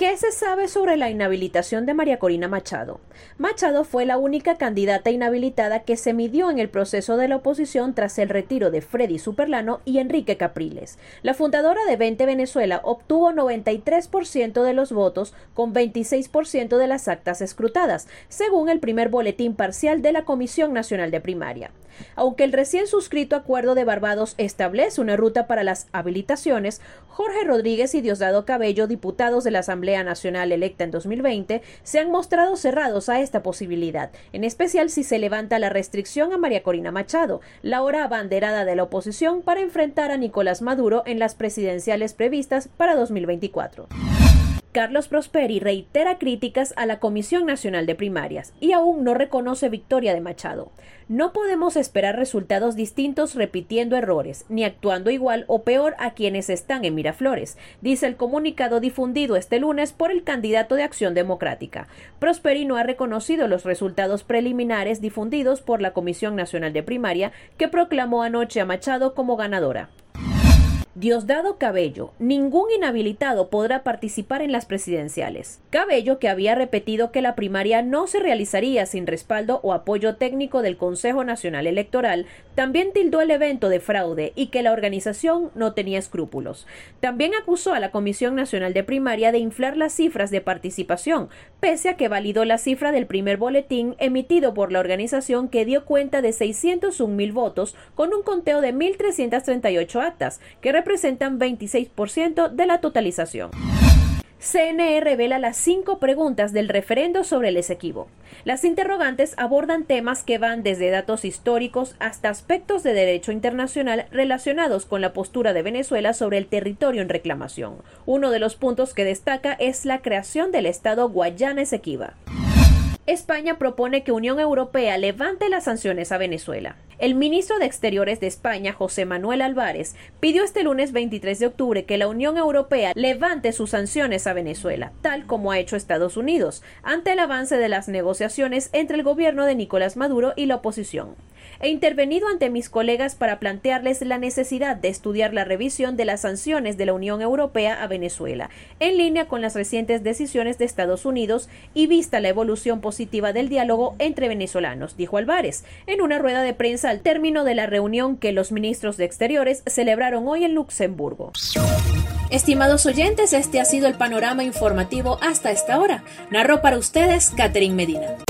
¿Qué se sabe sobre la inhabilitación de María Corina Machado? Machado fue la única candidata inhabilitada que se midió en el proceso de la oposición tras el retiro de Freddy Superlano y Enrique Capriles. La fundadora de 20 Venezuela obtuvo 93% de los votos con 26% de las actas escrutadas, según el primer boletín parcial de la Comisión Nacional de Primaria. Aunque el recién suscrito acuerdo de Barbados establece una ruta para las habilitaciones, Jorge Rodríguez y Diosdado Cabello, diputados de la Asamblea Nacional electa en 2020, se han mostrado cerrados a esta posibilidad, en especial si se levanta la restricción a María Corina Machado, la hora abanderada de la oposición para enfrentar a Nicolás Maduro en las presidenciales previstas para 2024. Carlos Prosperi reitera críticas a la Comisión Nacional de Primarias y aún no reconoce victoria de Machado. No podemos esperar resultados distintos repitiendo errores, ni actuando igual o peor a quienes están en Miraflores, dice el comunicado difundido este lunes por el candidato de Acción Democrática. Prosperi no ha reconocido los resultados preliminares difundidos por la Comisión Nacional de Primaria, que proclamó anoche a Machado como ganadora. Diosdado Cabello, ningún inhabilitado podrá participar en las presidenciales. Cabello, que había repetido que la primaria no se realizaría sin respaldo o apoyo técnico del Consejo Nacional Electoral, también tildó el evento de fraude y que la organización no tenía escrúpulos. También acusó a la Comisión Nacional de Primaria de inflar las cifras de participación, pese a que validó la cifra del primer boletín emitido por la organización que dio cuenta de 601 mil votos con un conteo de 1.338 actas, que representan 26% de la totalización. CNE revela las cinco preguntas del referendo sobre el Esequibo. Las interrogantes abordan temas que van desde datos históricos hasta aspectos de derecho internacional relacionados con la postura de Venezuela sobre el territorio en reclamación. Uno de los puntos que destaca es la creación del Estado Guayana Esequiba. España propone que Unión Europea levante las sanciones a Venezuela. El ministro de Exteriores de España, José Manuel Álvarez, pidió este lunes 23 de octubre que la Unión Europea levante sus sanciones a Venezuela, tal como ha hecho Estados Unidos, ante el avance de las negociaciones entre el gobierno de Nicolás Maduro y la oposición. He intervenido ante mis colegas para plantearles la necesidad de estudiar la revisión de las sanciones de la Unión Europea a Venezuela, en línea con las recientes decisiones de Estados Unidos y vista la evolución positiva del diálogo entre venezolanos, dijo Álvarez, en una rueda de prensa al término de la reunión que los ministros de Exteriores celebraron hoy en Luxemburgo. Estimados oyentes, este ha sido el panorama informativo hasta esta hora. Narró para ustedes Catherine Medina.